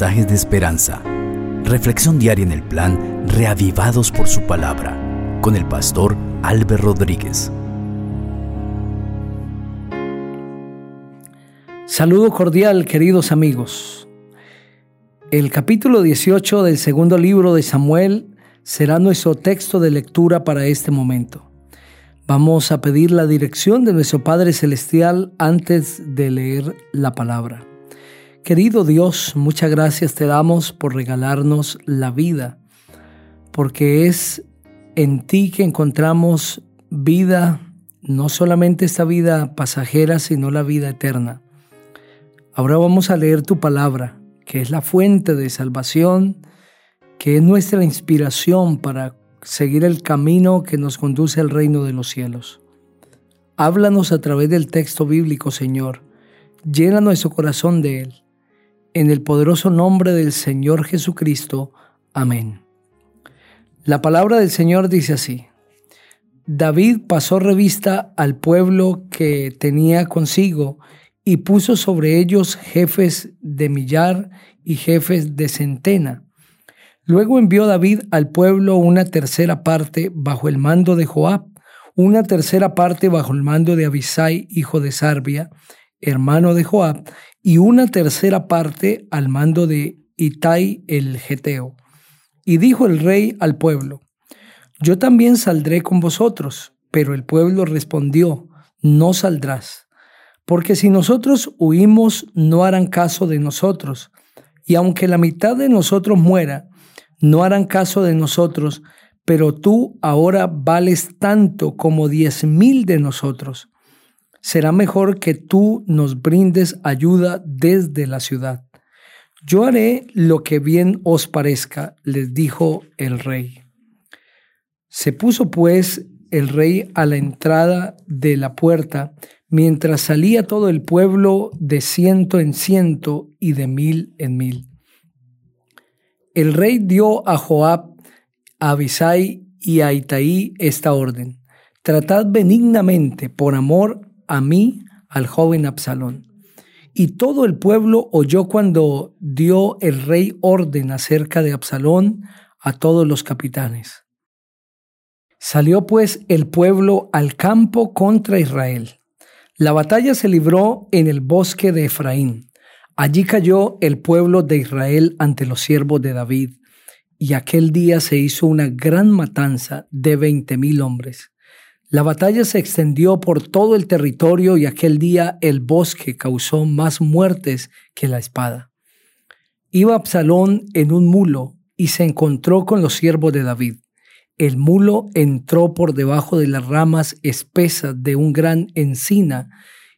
de esperanza. Reflexión diaria en el plan Reavivados por su palabra con el pastor Álvaro Rodríguez. Saludo cordial, queridos amigos. El capítulo 18 del segundo libro de Samuel será nuestro texto de lectura para este momento. Vamos a pedir la dirección de nuestro Padre Celestial antes de leer la palabra. Querido Dios, muchas gracias te damos por regalarnos la vida, porque es en ti que encontramos vida, no solamente esta vida pasajera, sino la vida eterna. Ahora vamos a leer tu palabra, que es la fuente de salvación, que es nuestra inspiración para seguir el camino que nos conduce al reino de los cielos. Háblanos a través del texto bíblico, Señor. Llena nuestro corazón de él. En el poderoso nombre del Señor Jesucristo. Amén. La palabra del Señor dice así. David pasó revista al pueblo que tenía consigo y puso sobre ellos jefes de millar y jefes de centena Luego envió David al pueblo una tercera parte bajo el mando de Joab, una tercera parte bajo el mando de Abisai, hijo de Sarbia, hermano de Joab, y una tercera parte al mando de Itai el Geteo. Y dijo el rey al pueblo, Yo también saldré con vosotros. Pero el pueblo respondió, No saldrás, porque si nosotros huimos no harán caso de nosotros, y aunque la mitad de nosotros muera, no harán caso de nosotros, pero tú ahora vales tanto como diez mil de nosotros. Será mejor que tú nos brindes ayuda desde la ciudad. Yo haré lo que bien os parezca, les dijo el rey. Se puso pues el rey a la entrada de la puerta, mientras salía todo el pueblo de ciento en ciento y de mil en mil el rey dio a Joab, a Abisai y a Itaí esta orden. Tratad benignamente por amor a mí al joven Absalón. Y todo el pueblo oyó cuando dio el rey orden acerca de Absalón a todos los capitanes. Salió pues el pueblo al campo contra Israel. La batalla se libró en el bosque de Efraín. Allí cayó el pueblo de Israel ante los siervos de David, y aquel día se hizo una gran matanza de veinte mil hombres. La batalla se extendió por todo el territorio y aquel día el bosque causó más muertes que la espada. Iba Absalón en un mulo y se encontró con los siervos de David. El mulo entró por debajo de las ramas espesas de un gran encina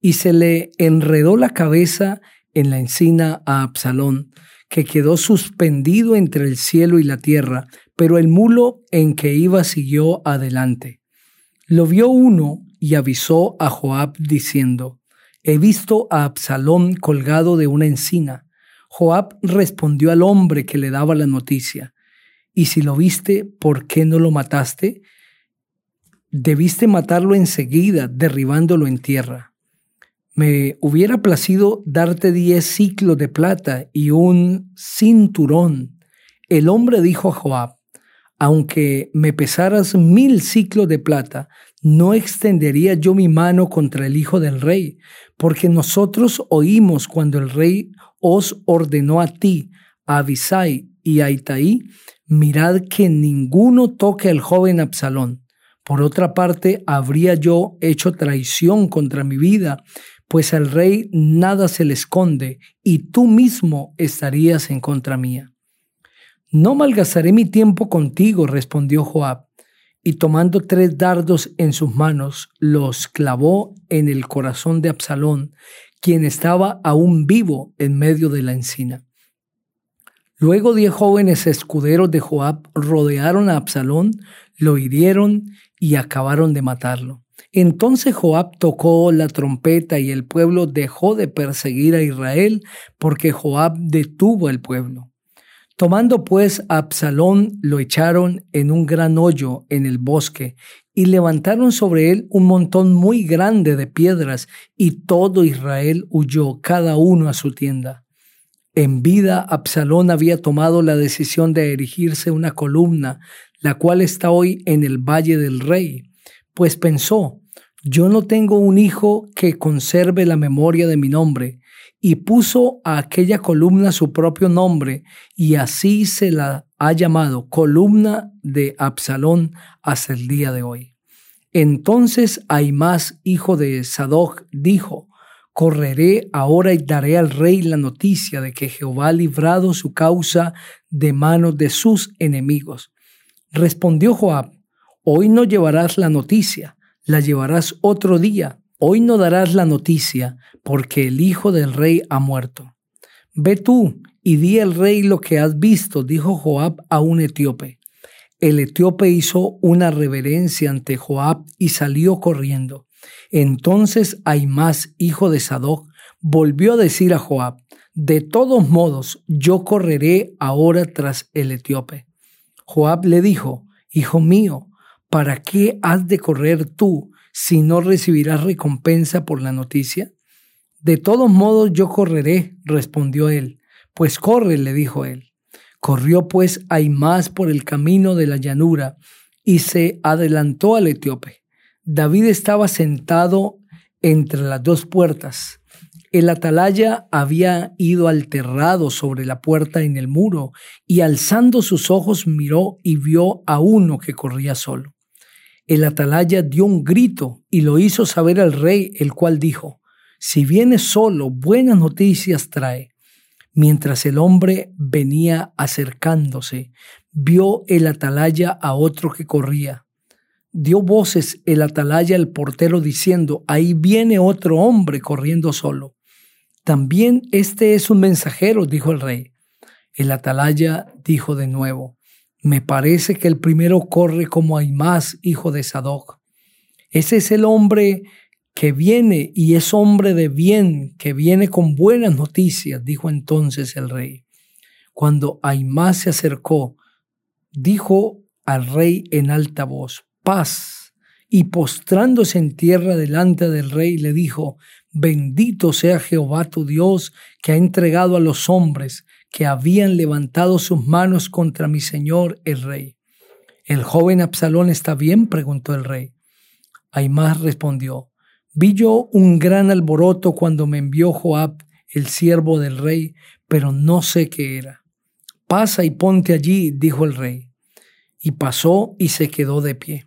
y se le enredó la cabeza en la encina a Absalón, que quedó suspendido entre el cielo y la tierra, pero el mulo en que iba siguió adelante. Lo vio uno y avisó a Joab diciendo, He visto a Absalón colgado de una encina. Joab respondió al hombre que le daba la noticia, Y si lo viste, ¿por qué no lo mataste? Debiste matarlo enseguida, derribándolo en tierra. Me hubiera placido darte diez ciclos de plata y un cinturón. El hombre dijo a Joab, aunque me pesaras mil ciclos de plata, no extendería yo mi mano contra el hijo del rey, porque nosotros oímos cuando el rey os ordenó a ti, a Abisai y a Itaí, mirad que ninguno toque al joven Absalón. Por otra parte, habría yo hecho traición contra mi vida, pues al rey nada se le esconde, y tú mismo estarías en contra mía. No malgastaré mi tiempo contigo, respondió Joab, y tomando tres dardos en sus manos, los clavó en el corazón de Absalón, quien estaba aún vivo en medio de la encina. Luego diez jóvenes escuderos de Joab rodearon a Absalón, lo hirieron y acabaron de matarlo. Entonces Joab tocó la trompeta y el pueblo dejó de perseguir a Israel porque Joab detuvo al pueblo. Tomando pues a Absalón, lo echaron en un gran hoyo en el bosque y levantaron sobre él un montón muy grande de piedras y todo Israel huyó cada uno a su tienda. En vida, Absalón había tomado la decisión de erigirse una columna, la cual está hoy en el Valle del Rey, pues pensó, yo no tengo un hijo que conserve la memoria de mi nombre, y puso a aquella columna su propio nombre, y así se la ha llamado columna de Absalón hasta el día de hoy. Entonces Aimás, hijo de Sadoc, dijo, Correré ahora y daré al rey la noticia de que Jehová ha librado su causa de manos de sus enemigos. Respondió Joab, Hoy no llevarás la noticia, la llevarás otro día. Hoy no darás la noticia, porque el hijo del rey ha muerto. Ve tú y di al rey lo que has visto, dijo Joab a un etíope. El etíope hizo una reverencia ante Joab y salió corriendo. Entonces Aimás, hijo de Sadoc, volvió a decir a Joab, de todos modos yo correré ahora tras el etíope. Joab le dijo, Hijo mío, ¿para qué has de correr tú si no recibirás recompensa por la noticia? De todos modos yo correré, respondió él. Pues corre, le dijo él. Corrió pues Aimás por el camino de la llanura y se adelantó al etíope. David estaba sentado entre las dos puertas. El atalaya había ido alterrado sobre la puerta en el muro y alzando sus ojos miró y vio a uno que corría solo. El atalaya dio un grito y lo hizo saber al rey, el cual dijo, si viene solo, buenas noticias trae. Mientras el hombre venía acercándose, vio el atalaya a otro que corría dio voces el atalaya al portero diciendo, ahí viene otro hombre corriendo solo. También este es un mensajero, dijo el rey. El atalaya dijo de nuevo, me parece que el primero corre como más hijo de Sadoc. Ese es el hombre que viene y es hombre de bien, que viene con buenas noticias, dijo entonces el rey. Cuando Aimás se acercó, dijo al rey en alta voz, paz. Y postrándose en tierra delante del rey, le dijo, Bendito sea Jehová tu Dios, que ha entregado a los hombres que habían levantado sus manos contra mi señor el rey. ¿El joven Absalón está bien? preguntó el rey. Aimás respondió, Vi yo un gran alboroto cuando me envió Joab, el siervo del rey, pero no sé qué era. Pasa y ponte allí, dijo el rey. Y pasó y se quedó de pie.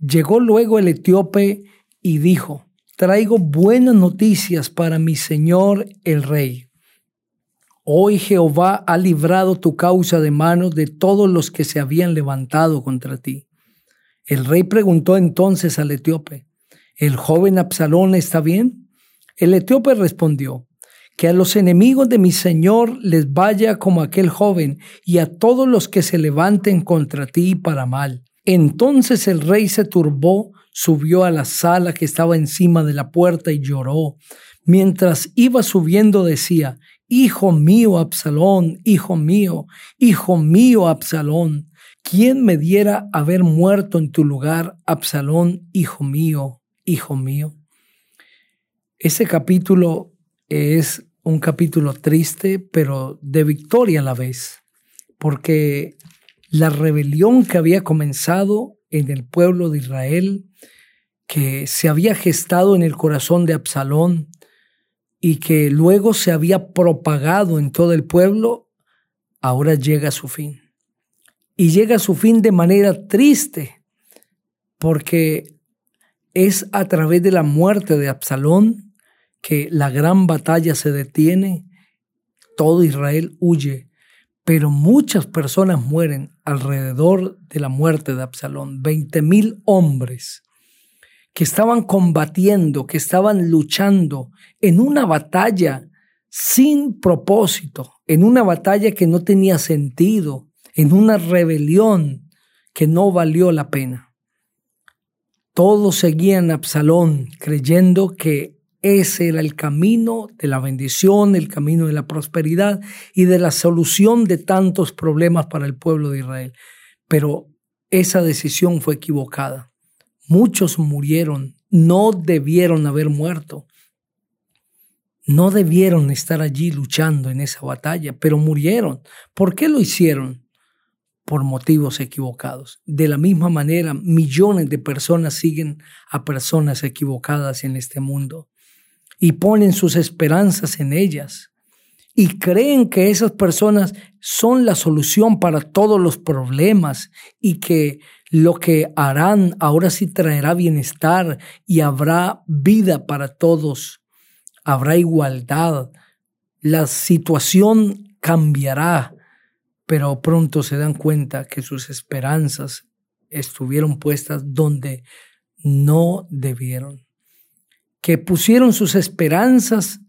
Llegó luego el etíope y dijo, traigo buenas noticias para mi señor el rey. Hoy Jehová ha librado tu causa de manos de todos los que se habían levantado contra ti. El rey preguntó entonces al etíope, ¿el joven Absalón está bien? El etíope respondió, que a los enemigos de mi Señor les vaya como aquel joven y a todos los que se levanten contra ti para mal. Entonces el rey se turbó, subió a la sala que estaba encima de la puerta y lloró. Mientras iba subiendo decía, Hijo mío, Absalón, hijo mío, hijo mío, Absalón, ¿quién me diera haber muerto en tu lugar, Absalón, hijo mío, hijo mío? Ese capítulo es un capítulo triste, pero de victoria a la vez, porque la rebelión que había comenzado en el pueblo de Israel, que se había gestado en el corazón de Absalón y que luego se había propagado en todo el pueblo, ahora llega a su fin. Y llega a su fin de manera triste, porque es a través de la muerte de Absalón que la gran batalla se detiene, todo Israel huye pero muchas personas mueren alrededor de la muerte de Absalón. Veinte mil hombres que estaban combatiendo, que estaban luchando en una batalla sin propósito, en una batalla que no tenía sentido, en una rebelión que no valió la pena. Todos seguían a Absalón creyendo que ese era el camino de la bendición, el camino de la prosperidad y de la solución de tantos problemas para el pueblo de Israel. Pero esa decisión fue equivocada. Muchos murieron, no debieron haber muerto. no debieron estar allí luchando en esa batalla, pero murieron. ¿Por qué lo hicieron? Por motivos equivocados. De la misma manera, millones de personas siguen a personas equivocadas en este mundo y ponen sus esperanzas en ellas y creen que esas personas son la solución para todos los problemas y que lo que harán ahora sí traerá bienestar y habrá vida para todos, habrá igualdad, la situación cambiará, pero pronto se dan cuenta que sus esperanzas estuvieron puestas donde no debieron, que pusieron sus esperanzas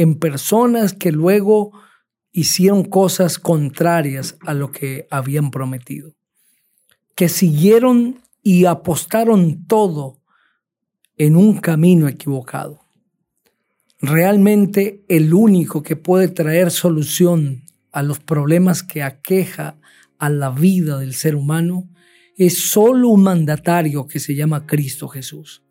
en personas que luego hicieron cosas contrarias a lo que habían prometido, que siguieron y apostaron todo en un camino equivocado. Realmente el único que puede traer solución a los problemas que aqueja a la vida del ser humano es solo un mandatario que se llama Cristo Jesús.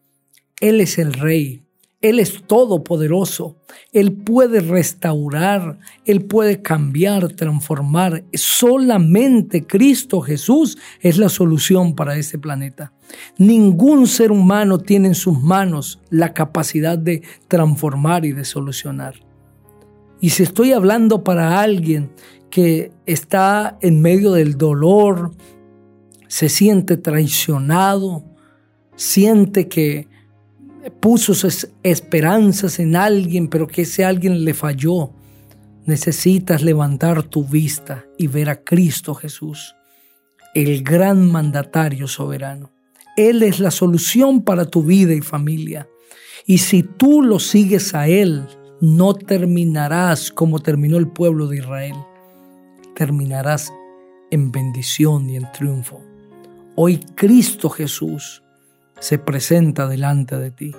Él es el Rey, él es todopoderoso. Él puede restaurar, Él puede cambiar, transformar. Solamente Cristo Jesús es la solución para este planeta. Ningún ser humano tiene en sus manos la capacidad de transformar y de solucionar. Y si estoy hablando para alguien que está en medio del dolor, se siente traicionado, siente que puso esperanzas en alguien, pero que ese alguien le falló. Necesitas levantar tu vista y ver a Cristo Jesús, el gran mandatario soberano. Él es la solución para tu vida y familia. Y si tú lo sigues a Él, no terminarás como terminó el pueblo de Israel. Terminarás en bendición y en triunfo. Hoy Cristo Jesús se presenta delante de ti.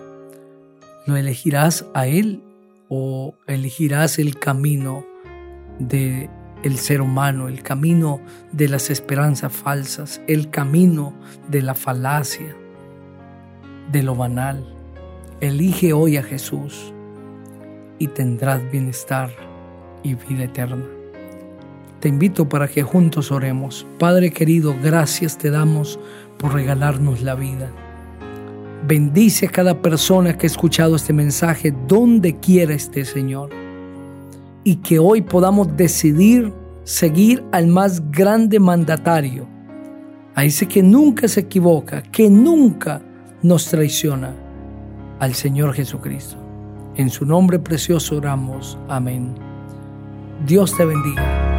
¿Lo elegirás a Él o elegirás el camino de el ser humano, el camino de las esperanzas falsas, el camino de la falacia, de lo banal? Elige hoy a Jesús y tendrás bienestar y vida eterna. Te invito para que juntos oremos. Padre querido, gracias te damos por regalarnos la vida. Bendice a cada persona que ha escuchado este mensaje donde quiera esté, Señor. Y que hoy podamos decidir seguir al más grande mandatario, a ese que nunca se equivoca, que nunca nos traiciona, al Señor Jesucristo. En su nombre precioso oramos. Amén. Dios te bendiga.